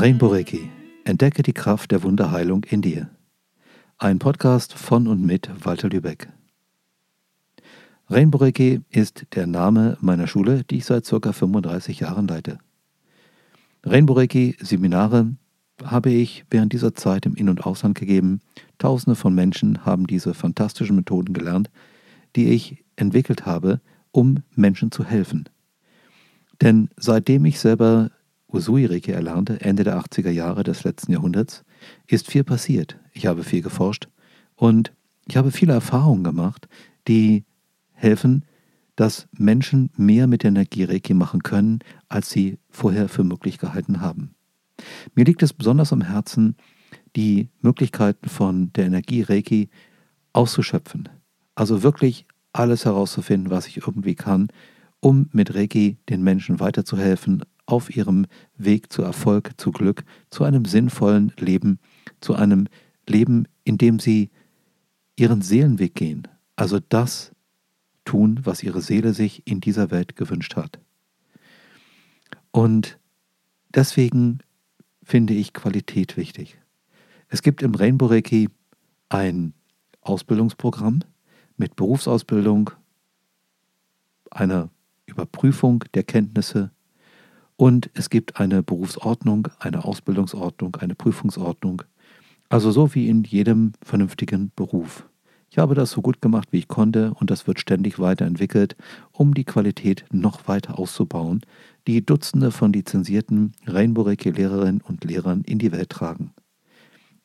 Rainbow Reiki. Entdecke die Kraft der Wunderheilung in dir. Ein Podcast von und mit Walter Lübeck. Rainbow Reiki ist der Name meiner Schule, die ich seit ca. 35 Jahren leite. Rainbow Reiki Seminare habe ich während dieser Zeit im In- und Ausland gegeben. Tausende von Menschen haben diese fantastischen Methoden gelernt, die ich entwickelt habe, um Menschen zu helfen. Denn seitdem ich selber Usui Reiki erlernte, Ende der 80er Jahre des letzten Jahrhunderts, ist viel passiert. Ich habe viel geforscht und ich habe viele Erfahrungen gemacht, die helfen, dass Menschen mehr mit der Energie Reiki machen können, als sie vorher für möglich gehalten haben. Mir liegt es besonders am Herzen, die Möglichkeiten von der Energie Reiki auszuschöpfen. Also wirklich alles herauszufinden, was ich irgendwie kann, um mit Reiki den Menschen weiterzuhelfen auf ihrem Weg zu Erfolg, zu Glück, zu einem sinnvollen Leben, zu einem Leben, in dem sie ihren Seelenweg gehen. Also das tun, was ihre Seele sich in dieser Welt gewünscht hat. Und deswegen finde ich Qualität wichtig. Es gibt im Rainbow Reiki ein Ausbildungsprogramm mit Berufsausbildung, einer Überprüfung der Kenntnisse und es gibt eine Berufsordnung, eine Ausbildungsordnung, eine Prüfungsordnung. Also so wie in jedem vernünftigen Beruf. Ich habe das so gut gemacht, wie ich konnte und das wird ständig weiterentwickelt, um die Qualität noch weiter auszubauen, die Dutzende von lizenzierten Rainbow Reiki Lehrerinnen und Lehrern in die Welt tragen.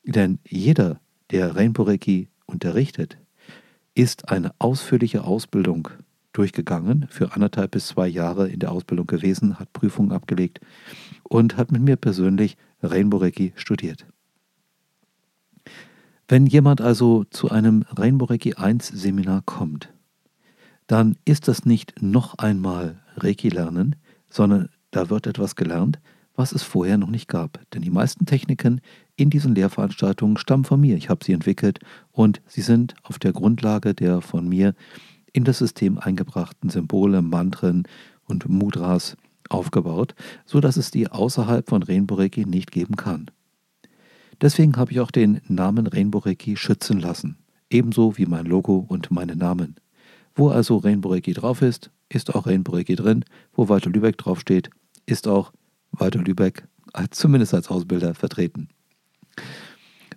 Denn jeder, der Rainbow Reiki unterrichtet, ist eine ausführliche Ausbildung durchgegangen, für anderthalb bis zwei Jahre in der Ausbildung gewesen, hat Prüfungen abgelegt und hat mit mir persönlich Rainbow Reiki studiert. Wenn jemand also zu einem Rainbow Reiki 1 Seminar kommt, dann ist das nicht noch einmal Reiki lernen, sondern da wird etwas gelernt, was es vorher noch nicht gab. Denn die meisten Techniken in diesen Lehrveranstaltungen stammen von mir. Ich habe sie entwickelt und sie sind auf der Grundlage der von mir in das System eingebrachten Symbole, Mantren und Mudras aufgebaut, so dass es die außerhalb von Rainbow Reiki nicht geben kann. Deswegen habe ich auch den Namen Rainbow Reiki schützen lassen, ebenso wie mein Logo und meine Namen. Wo also Rainbow Reiki drauf ist, ist auch Rainbow Reiki drin. Wo Walter Lübeck draufsteht, ist auch Walter Lübeck zumindest als Ausbilder vertreten.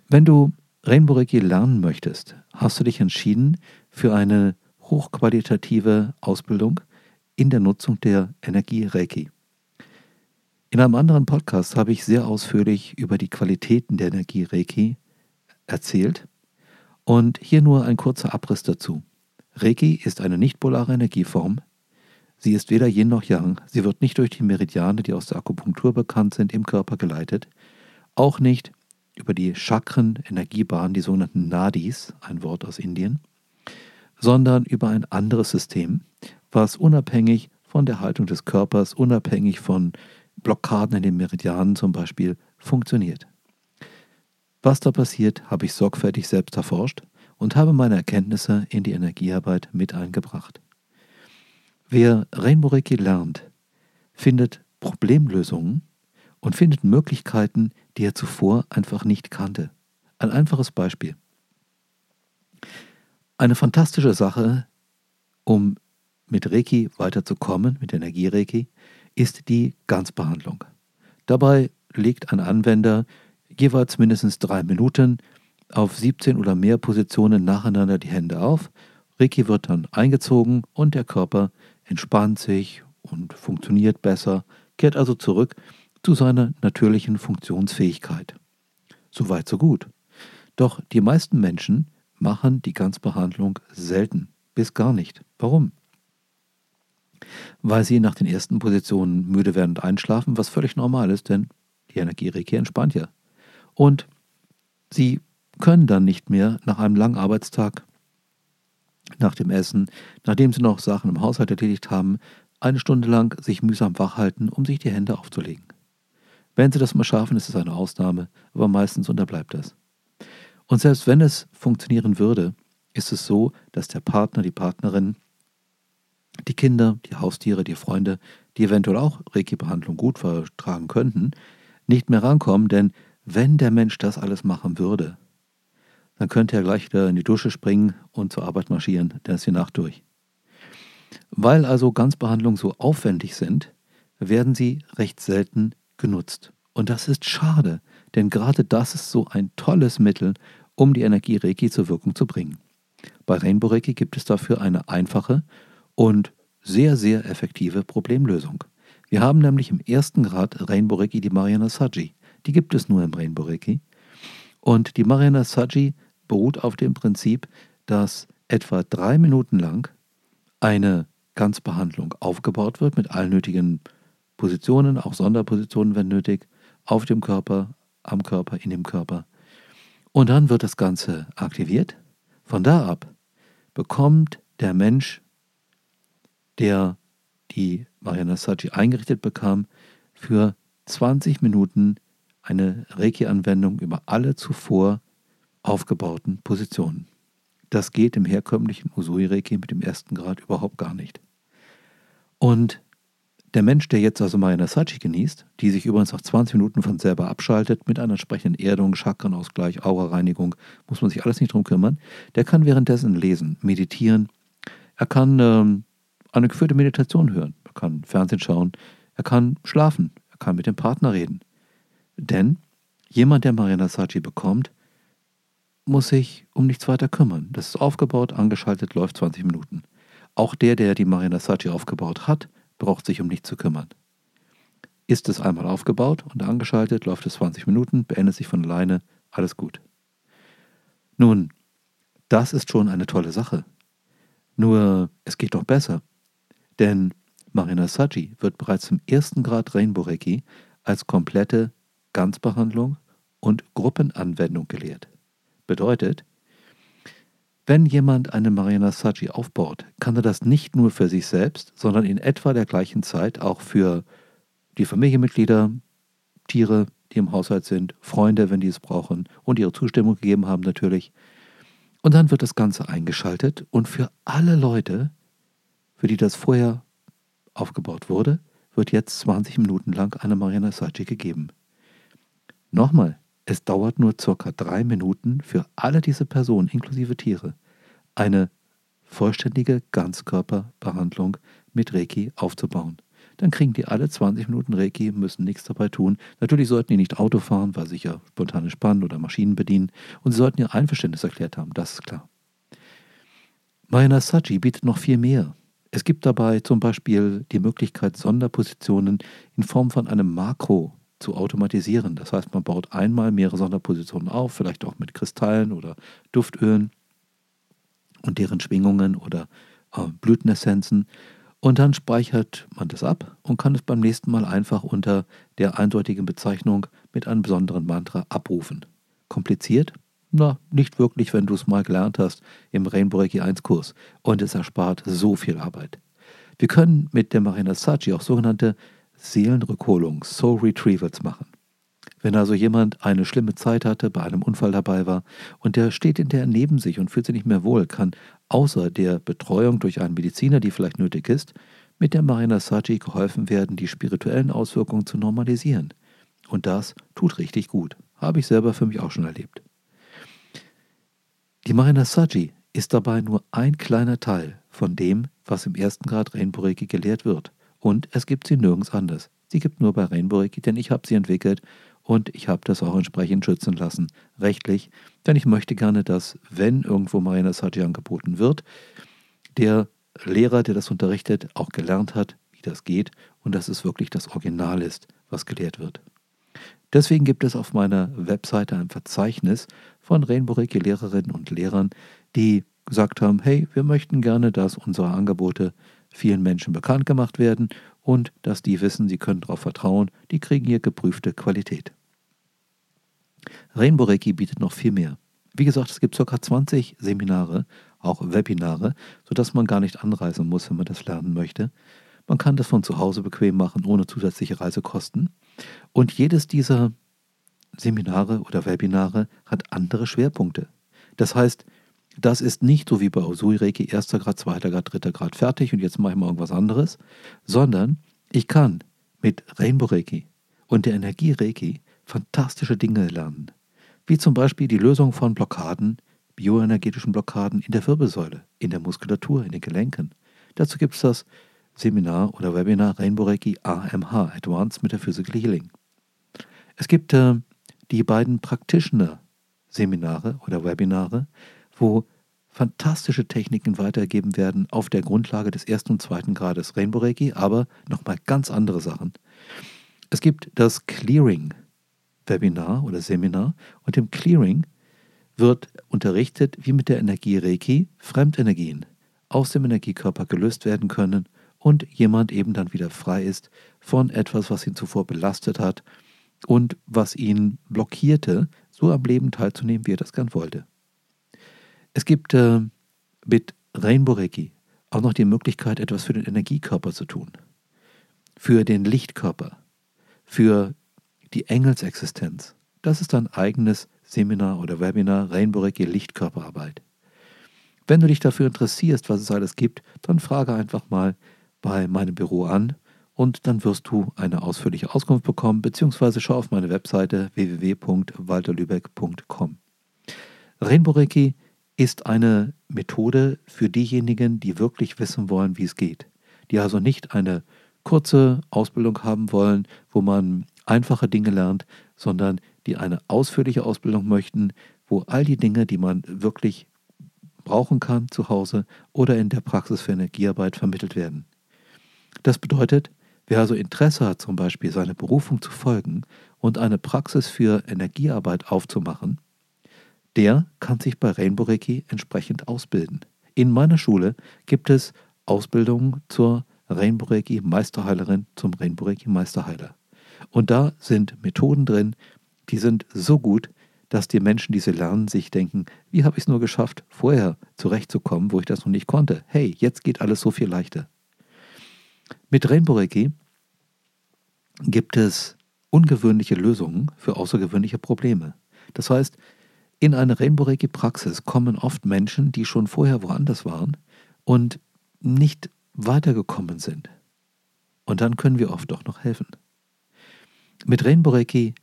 Wenn du Rainbow Reiki lernen möchtest, hast du dich entschieden für eine hochqualitative Ausbildung in der Nutzung der Energie Reiki. In einem anderen Podcast habe ich sehr ausführlich über die Qualitäten der Energie Reiki erzählt und hier nur ein kurzer Abriss dazu. Reiki ist eine nicht-polare Energieform. Sie ist weder Yin noch Yang. Sie wird nicht durch die Meridiane, die aus der Akupunktur bekannt sind, im Körper geleitet. Auch nicht über die Chakren, Energiebahnen, die sogenannten Nadis, ein Wort aus Indien, sondern über ein anderes System, was unabhängig von der Haltung des Körpers, unabhängig von Blockaden in den Meridianen zum Beispiel funktioniert. Was da passiert, habe ich sorgfältig selbst erforscht und habe meine Erkenntnisse in die Energiearbeit mit eingebracht. Wer Rainbow Reiki lernt, findet Problemlösungen und findet Möglichkeiten, die er zuvor einfach nicht kannte. Ein einfaches Beispiel. Eine fantastische Sache, um mit Reiki weiterzukommen, mit Energie-Reiki, ist die Ganzbehandlung. Dabei legt ein Anwender jeweils mindestens drei Minuten auf 17 oder mehr Positionen nacheinander die Hände auf. Reiki wird dann eingezogen und der Körper entspannt sich und funktioniert besser, kehrt also zurück zu seiner natürlichen Funktionsfähigkeit. Soweit, so gut. Doch die meisten Menschen machen die Ganzbehandlung selten bis gar nicht. Warum? weil sie nach den ersten Positionen müde werden und einschlafen, was völlig normal ist, denn die Energiereiki entspannt ja. Und sie können dann nicht mehr nach einem langen Arbeitstag, nach dem Essen, nachdem sie noch Sachen im Haushalt erledigt haben, eine Stunde lang sich mühsam wach halten, um sich die Hände aufzulegen. Wenn sie das mal schaffen, ist es eine Ausnahme, aber meistens unterbleibt das. Und selbst wenn es funktionieren würde, ist es so, dass der Partner, die Partnerin die Kinder, die Haustiere, die Freunde, die eventuell auch Reiki-Behandlung gut vertragen könnten, nicht mehr rankommen, denn wenn der Mensch das alles machen würde, dann könnte er gleich wieder in die Dusche springen und zur Arbeit marschieren, dann ist die Nacht durch. Weil also Ganzbehandlungen so aufwendig sind, werden sie recht selten genutzt. Und das ist schade, denn gerade das ist so ein tolles Mittel, um die Energie Reiki zur Wirkung zu bringen. Bei Rainbow Reiki gibt es dafür eine einfache und sehr, sehr effektive Problemlösung. Wir haben nämlich im ersten Grad Rainbow Reiki die Mariana Saji. Die gibt es nur im Rainbow Reiki. Und die Mariana Saji beruht auf dem Prinzip, dass etwa drei Minuten lang eine Ganzbehandlung aufgebaut wird mit allen nötigen Positionen, auch Sonderpositionen, wenn nötig, auf dem Körper, am Körper, in dem Körper. Und dann wird das Ganze aktiviert. Von da ab bekommt der Mensch, der die Mariana Saji eingerichtet bekam, für 20 Minuten eine Reiki-Anwendung über alle zuvor aufgebauten Positionen. Das geht im herkömmlichen Usui-Reiki mit dem ersten Grad überhaupt gar nicht. Und der Mensch, der jetzt also Mariana Sachi genießt, die sich übrigens nach 20 Minuten von selber abschaltet, mit einer entsprechenden Erdung, Chakrenausgleich, Aura-Reinigung, muss man sich alles nicht drum kümmern, der kann währenddessen lesen, meditieren, er kann ähm, eine geführte Meditation hören, er kann Fernsehen schauen, er kann schlafen, er kann mit dem Partner reden. Denn jemand, der Mariana Sachi bekommt, muss sich um nichts weiter kümmern. Das ist aufgebaut, angeschaltet, läuft 20 Minuten. Auch der, der die Mariana Sachi aufgebaut hat, braucht sich um nichts zu kümmern. Ist es einmal aufgebaut und angeschaltet, läuft es 20 Minuten, beendet sich von alleine, alles gut. Nun, das ist schon eine tolle Sache. Nur, es geht doch besser. Denn Marina Saji wird bereits im ersten Grad Rainbow Reiki als komplette Ganzbehandlung und Gruppenanwendung gelehrt. Bedeutet, wenn jemand eine Mariana Saji aufbaut, kann er das nicht nur für sich selbst, sondern in etwa der gleichen Zeit auch für die Familienmitglieder, Tiere, die im Haushalt sind, Freunde, wenn die es brauchen und ihre Zustimmung gegeben haben natürlich. Und dann wird das Ganze eingeschaltet und für alle Leute, für die das vorher aufgebaut wurde, wird jetzt 20 Minuten lang eine Mariana Saji gegeben. Nochmal, es dauert nur circa drei Minuten für alle diese Personen, inklusive Tiere, eine vollständige Ganzkörperbehandlung mit Reiki aufzubauen. Dann kriegen die alle 20 Minuten Reiki, müssen nichts dabei tun. Natürlich sollten die nicht Auto fahren, weil sich ja spontane Spannen oder Maschinen bedienen. Und sie sollten ihr Einverständnis erklärt haben, das ist klar. Mayana Saji bietet noch viel mehr. Es gibt dabei zum Beispiel die Möglichkeit, Sonderpositionen in Form von einem Makro zu automatisieren. Das heißt, man baut einmal mehrere Sonderpositionen auf, vielleicht auch mit Kristallen oder Duftölen und deren Schwingungen oder äh, Blütenessenzen. Und dann speichert man das ab und kann es beim nächsten Mal einfach unter der eindeutigen Bezeichnung mit einem besonderen Mantra abrufen. Kompliziert? Na, nicht wirklich, wenn du es mal gelernt hast im Rainbow Reiki 1 Kurs. Und es erspart so viel Arbeit. Wir können mit der Marina Sachi auch sogenannte Seelenrückholung, Soul Retrievals machen. Wenn also jemand eine schlimme Zeit hatte, bei einem Unfall dabei war und der steht in der neben sich und fühlt sich nicht mehr wohl, kann außer der Betreuung durch einen Mediziner, die vielleicht nötig ist, mit der Marina Saji geholfen werden, die spirituellen Auswirkungen zu normalisieren. Und das tut richtig gut. Habe ich selber für mich auch schon erlebt. Die Marina Saji ist dabei nur ein kleiner Teil von dem, was im ersten Grad Rainbow Reiki gelehrt wird. Und es gibt sie nirgends anders. Sie gibt nur bei Rainbow Reiki, denn ich habe sie entwickelt und ich habe das auch entsprechend schützen lassen, rechtlich. Denn ich möchte gerne, dass, wenn irgendwo Marina Saji angeboten wird, der Lehrer, der das unterrichtet, auch gelernt hat, wie das geht und dass es wirklich das Original ist, was gelehrt wird. Deswegen gibt es auf meiner Webseite ein Verzeichnis von Rainbow Reiki Lehrerinnen und Lehrern, die gesagt haben, hey, wir möchten gerne, dass unsere Angebote vielen Menschen bekannt gemacht werden und dass die wissen, sie können darauf vertrauen, die kriegen hier geprüfte Qualität. Rainbow Reiki bietet noch viel mehr. Wie gesagt, es gibt ca. 20 Seminare, auch Webinare, sodass man gar nicht anreisen muss, wenn man das lernen möchte. Man kann das von zu Hause bequem machen, ohne zusätzliche Reisekosten. Und jedes dieser Seminare oder Webinare hat andere Schwerpunkte. Das heißt, das ist nicht so wie bei Usui Reiki, erster Grad, zweiter Grad, dritter Grad fertig und jetzt mache ich mal irgendwas anderes, sondern ich kann mit Rainbow Reiki und der Energie Reiki fantastische Dinge lernen, wie zum Beispiel die Lösung von Blockaden, bioenergetischen Blockaden in der Wirbelsäule, in der Muskulatur, in den Gelenken. Dazu gibt es das Seminar oder Webinar Rainbow Reiki AMH, Advanced Metaphysical Healing. Es gibt äh, die beiden Practitioner-Seminare oder Webinare, wo fantastische Techniken weitergegeben werden auf der Grundlage des ersten und zweiten Grades Rainbow Reiki, aber nochmal ganz andere Sachen. Es gibt das Clearing-Webinar oder Seminar und im Clearing wird unterrichtet, wie mit der Energie Reiki Fremdenergien aus dem Energiekörper gelöst werden können und jemand eben dann wieder frei ist von etwas, was ihn zuvor belastet hat und was ihn blockierte, so am Leben teilzunehmen, wie er das gern wollte. Es gibt äh, mit Rainbow Reiki auch noch die Möglichkeit, etwas für den Energiekörper zu tun, für den Lichtkörper, für die Engelsexistenz. Das ist ein eigenes Seminar oder Webinar Rainbow Reiki Lichtkörperarbeit. Wenn du dich dafür interessierst, was es alles gibt, dann frage einfach mal bei meinem Büro an und dann wirst du eine ausführliche Auskunft bekommen, beziehungsweise schau auf meine Webseite www.walterlübeck.com. Rainbow Reiki ist eine Methode für diejenigen, die wirklich wissen wollen, wie es geht, die also nicht eine kurze Ausbildung haben wollen, wo man einfache Dinge lernt, sondern die eine ausführliche Ausbildung möchten, wo all die Dinge, die man wirklich brauchen kann zu Hause oder in der Praxis für Energiearbeit vermittelt werden. Das bedeutet, Wer also Interesse hat, zum Beispiel seiner Berufung zu folgen und eine Praxis für Energiearbeit aufzumachen, der kann sich bei Rainbow Reiki entsprechend ausbilden. In meiner Schule gibt es Ausbildungen zur Rainbow Reiki Meisterheilerin, zum Rainbow Reiki Meisterheiler. Und da sind Methoden drin, die sind so gut, dass die Menschen, die sie lernen, sich denken, wie habe ich es nur geschafft, vorher zurechtzukommen, wo ich das noch nicht konnte. Hey, jetzt geht alles so viel leichter. Mit Rainbow Reiki gibt es ungewöhnliche Lösungen für außergewöhnliche Probleme. Das heißt, in eine Rainbow Reiki Praxis kommen oft Menschen, die schon vorher woanders waren und nicht weitergekommen sind. Und dann können wir oft doch noch helfen. Mit Rainbow Reiki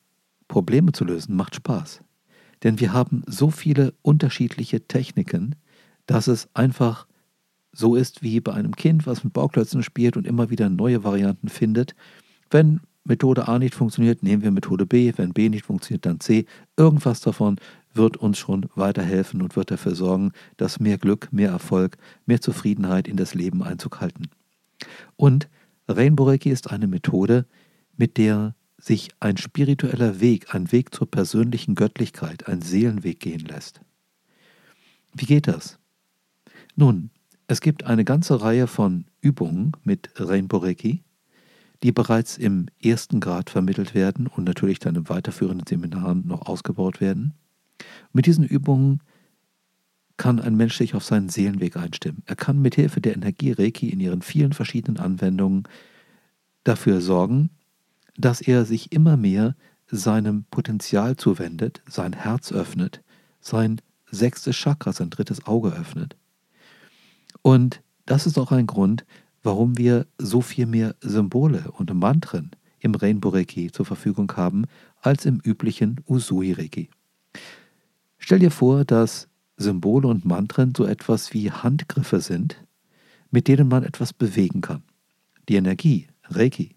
Probleme zu lösen macht Spaß. Denn wir haben so viele unterschiedliche Techniken, dass es einfach so ist wie bei einem Kind, was mit Bauklötzen spielt und immer wieder neue Varianten findet. Wenn Methode A nicht funktioniert, nehmen wir Methode B. Wenn B nicht funktioniert, dann C. Irgendwas davon wird uns schon weiterhelfen und wird dafür sorgen, dass mehr Glück, mehr Erfolg, mehr Zufriedenheit in das Leben Einzug halten. Und Rainbow Reiki ist eine Methode, mit der sich ein spiritueller Weg, ein Weg zur persönlichen Göttlichkeit, ein Seelenweg gehen lässt. Wie geht das? Nun, es gibt eine ganze Reihe von Übungen mit Rainbow Reiki, die bereits im ersten Grad vermittelt werden und natürlich dann im weiterführenden Seminaren noch ausgebaut werden. Mit diesen Übungen kann ein Mensch sich auf seinen Seelenweg einstimmen. Er kann mit Hilfe der Energie Reiki in ihren vielen verschiedenen Anwendungen dafür sorgen, dass er sich immer mehr seinem Potenzial zuwendet, sein Herz öffnet, sein sechstes Chakra, sein drittes Auge öffnet und das ist auch ein Grund, warum wir so viel mehr Symbole und Mantren im Rainbow Reiki zur Verfügung haben als im üblichen Usui Reiki. Stell dir vor, dass Symbole und Mantren so etwas wie Handgriffe sind, mit denen man etwas bewegen kann. Die Energie, Reiki,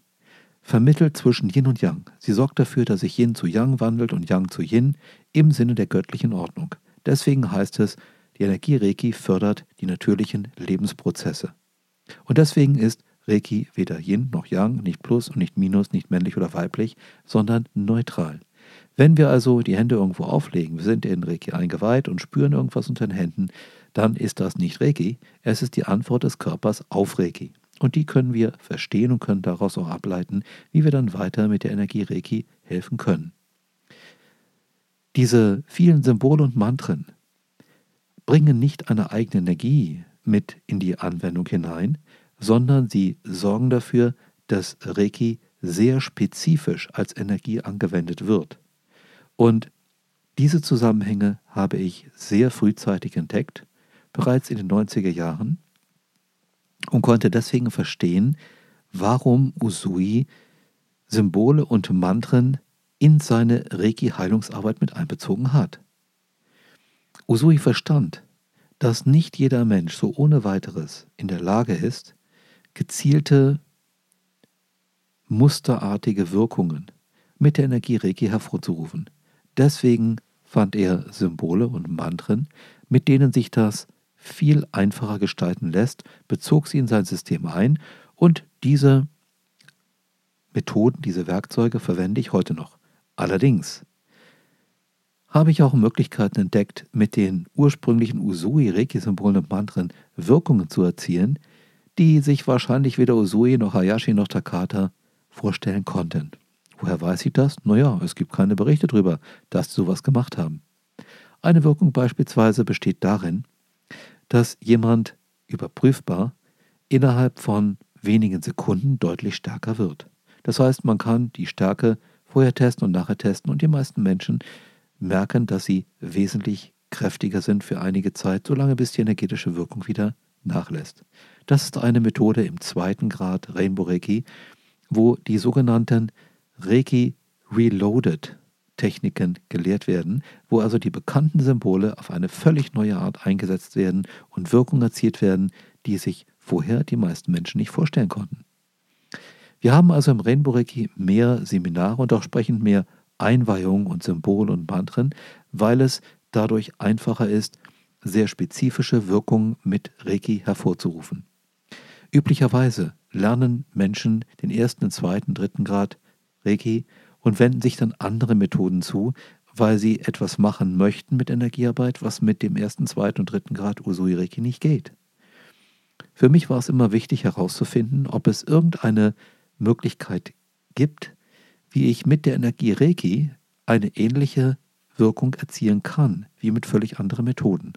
vermittelt zwischen Yin und Yang. Sie sorgt dafür, dass sich Yin zu Yang wandelt und Yang zu Yin im Sinne der göttlichen Ordnung. Deswegen heißt es die Energie Reiki fördert die natürlichen Lebensprozesse. Und deswegen ist Reiki weder Yin noch Yang, nicht Plus und nicht Minus, nicht männlich oder weiblich, sondern neutral. Wenn wir also die Hände irgendwo auflegen, wir sind in Reiki eingeweiht und spüren irgendwas unter den Händen, dann ist das nicht Reiki, es ist die Antwort des Körpers auf Reiki. Und die können wir verstehen und können daraus auch ableiten, wie wir dann weiter mit der Energie Reiki helfen können. Diese vielen Symbole und Mantren bringen nicht eine eigene Energie mit in die Anwendung hinein, sondern sie sorgen dafür, dass Reiki sehr spezifisch als Energie angewendet wird. Und diese Zusammenhänge habe ich sehr frühzeitig entdeckt, bereits in den 90er Jahren, und konnte deswegen verstehen, warum Usui Symbole und Mantren in seine Reiki-Heilungsarbeit mit einbezogen hat. Usui verstand, dass nicht jeder Mensch so ohne weiteres in der Lage ist, gezielte, musterartige Wirkungen mit der Energie Reiki hervorzurufen. Deswegen fand er Symbole und Mantren, mit denen sich das viel einfacher gestalten lässt, bezog sie in sein System ein und diese Methoden, diese Werkzeuge verwende ich heute noch. Allerdings habe ich auch Möglichkeiten entdeckt, mit den ursprünglichen Usui-Reiki-Symbolen und Mantren Wirkungen zu erzielen, die sich wahrscheinlich weder Usui noch Hayashi noch Takata vorstellen konnten. Woher weiß ich das? Naja, es gibt keine Berichte darüber, dass sie sowas gemacht haben. Eine Wirkung beispielsweise besteht darin, dass jemand überprüfbar innerhalb von wenigen Sekunden deutlich stärker wird. Das heißt, man kann die Stärke vorher testen und nachher testen und die meisten Menschen merken, dass sie wesentlich kräftiger sind für einige Zeit, solange bis die energetische Wirkung wieder nachlässt. Das ist eine Methode im zweiten Grad Rainbow Reiki, wo die sogenannten Reiki Reloaded Techniken gelehrt werden, wo also die bekannten Symbole auf eine völlig neue Art eingesetzt werden und Wirkungen erzielt werden, die sich vorher die meisten Menschen nicht vorstellen konnten. Wir haben also im Rainbow Reiki mehr Seminare und auch sprechend mehr Einweihungen und Symbole und Mantren, weil es dadurch einfacher ist, sehr spezifische Wirkungen mit Reiki hervorzurufen. Üblicherweise lernen Menschen den ersten, zweiten, dritten Grad Reiki und wenden sich dann andere Methoden zu, weil sie etwas machen möchten mit Energiearbeit, was mit dem ersten, zweiten und dritten Grad Usui Reiki nicht geht. Für mich war es immer wichtig herauszufinden, ob es irgendeine Möglichkeit gibt, wie ich mit der Energie Reiki eine ähnliche Wirkung erzielen kann, wie mit völlig anderen Methoden.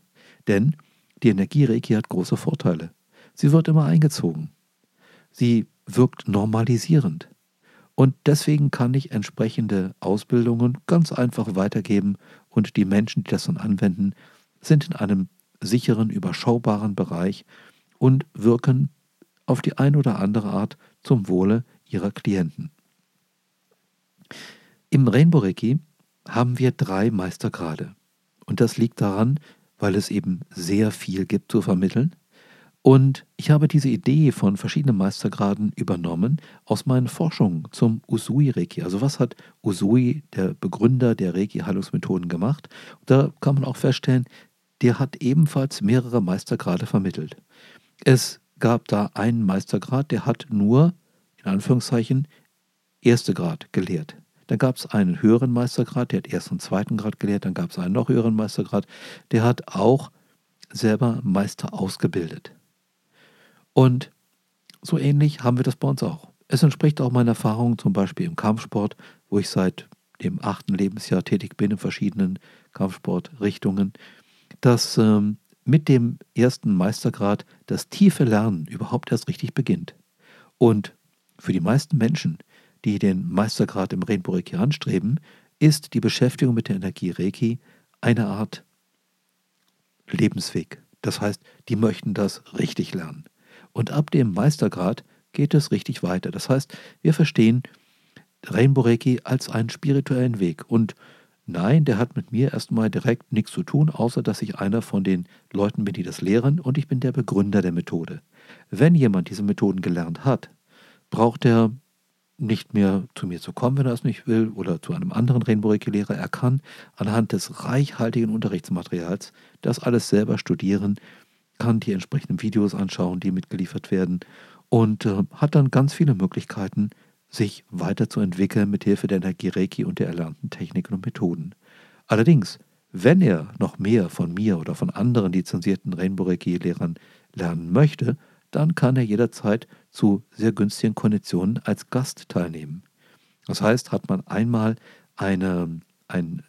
Denn die Energie Reiki hat große Vorteile. Sie wird immer eingezogen. Sie wirkt normalisierend. Und deswegen kann ich entsprechende Ausbildungen ganz einfach weitergeben und die Menschen, die das dann anwenden, sind in einem sicheren, überschaubaren Bereich und wirken auf die eine oder andere Art zum Wohle ihrer Klienten. Im Rainbow Reiki haben wir drei Meistergrade. Und das liegt daran, weil es eben sehr viel gibt zu vermitteln. Und ich habe diese Idee von verschiedenen Meistergraden übernommen aus meinen Forschungen zum Usui-Reiki. Also was hat Usui, der Begründer der Reiki-Heilungsmethoden, gemacht? Da kann man auch feststellen, der hat ebenfalls mehrere Meistergrade vermittelt. Es gab da einen Meistergrad, der hat nur, in Anführungszeichen, erste Grad gelehrt. Dann gab es einen höheren Meistergrad, der hat ersten und zweiten Grad gelehrt. Dann gab es einen noch höheren Meistergrad, der hat auch selber Meister ausgebildet. Und so ähnlich haben wir das bei uns auch. Es entspricht auch meiner Erfahrung zum Beispiel im Kampfsport, wo ich seit dem achten Lebensjahr tätig bin in verschiedenen Kampfsportrichtungen, dass ähm, mit dem ersten Meistergrad das tiefe Lernen überhaupt erst richtig beginnt. Und für die meisten Menschen, die den Meistergrad im Rainbow Reiki anstreben, ist die Beschäftigung mit der Energie Reiki eine Art Lebensweg. Das heißt, die möchten das richtig lernen. Und ab dem Meistergrad geht es richtig weiter. Das heißt, wir verstehen Rainbow Reiki als einen spirituellen Weg. Und nein, der hat mit mir erstmal direkt nichts zu tun, außer dass ich einer von den Leuten bin, die das lehren und ich bin der Begründer der Methode. Wenn jemand diese Methoden gelernt hat, braucht er nicht mehr zu mir zu kommen, wenn er es nicht will, oder zu einem anderen Rainbow Reiki-Lehrer. Er kann anhand des reichhaltigen Unterrichtsmaterials das alles selber studieren kann die entsprechenden Videos anschauen, die mitgeliefert werden und äh, hat dann ganz viele Möglichkeiten, sich weiterzuentwickeln mit Hilfe der Energie Reiki und der erlernten Techniken und Methoden. Allerdings, wenn er noch mehr von mir oder von anderen lizenzierten Rainbow Reiki-Lehrern lernen möchte, dann kann er jederzeit zu sehr günstigen Konditionen als Gast teilnehmen. Das heißt, hat man einmal eine, ein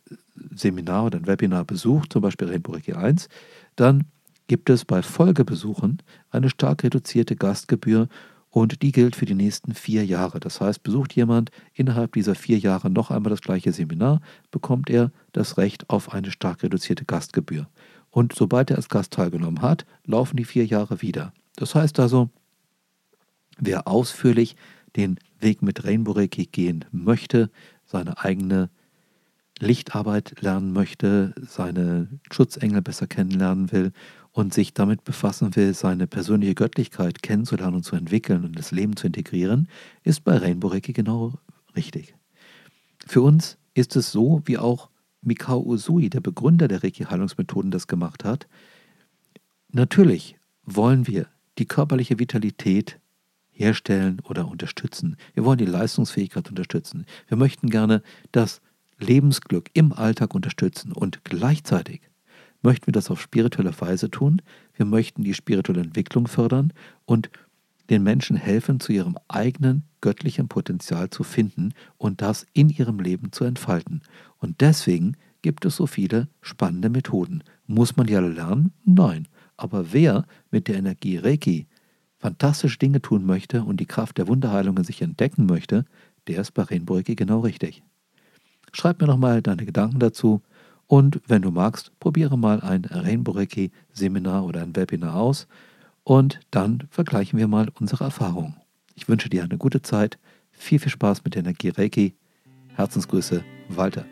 Seminar oder ein Webinar besucht, zum Beispiel Rainbow Reiki 1, dann gibt es bei Folgebesuchen eine stark reduzierte Gastgebühr und die gilt für die nächsten vier Jahre. Das heißt, besucht jemand innerhalb dieser vier Jahre noch einmal das gleiche Seminar, bekommt er das Recht auf eine stark reduzierte Gastgebühr. Und sobald er als Gast teilgenommen hat, laufen die vier Jahre wieder. Das heißt also, wer ausführlich den Weg mit Rainbow Reiki gehen möchte, seine eigene Lichtarbeit lernen möchte, seine Schutzengel besser kennenlernen will und sich damit befassen will, seine persönliche Göttlichkeit kennenzulernen und zu entwickeln und das Leben zu integrieren, ist bei Rainbow Reiki genau richtig. Für uns ist es so, wie auch Mikao Usui, der Begründer der Reiki-Heilungsmethoden, das gemacht hat. Natürlich wollen wir die körperliche Vitalität herstellen oder unterstützen. Wir wollen die Leistungsfähigkeit unterstützen. Wir möchten gerne das Lebensglück im Alltag unterstützen und gleichzeitig möchten wir das auf spirituelle Weise tun. Wir möchten die spirituelle Entwicklung fördern und den Menschen helfen, zu ihrem eigenen göttlichen Potenzial zu finden und das in ihrem Leben zu entfalten. Und deswegen gibt es so viele spannende Methoden. Muss man die alle lernen? Nein. Aber wer mit der Energie Reiki fantastische Dinge tun möchte und die Kraft der Wunderheilung in sich entdecken möchte, der ist bei Rainbow Reiki genau richtig. Schreib mir nochmal deine Gedanken dazu und wenn du magst, probiere mal ein Rainbow Reiki Seminar oder ein Webinar aus und dann vergleichen wir mal unsere Erfahrungen. Ich wünsche dir eine gute Zeit, viel, viel Spaß mit der Energie Reiki. Herzensgrüße, Walter.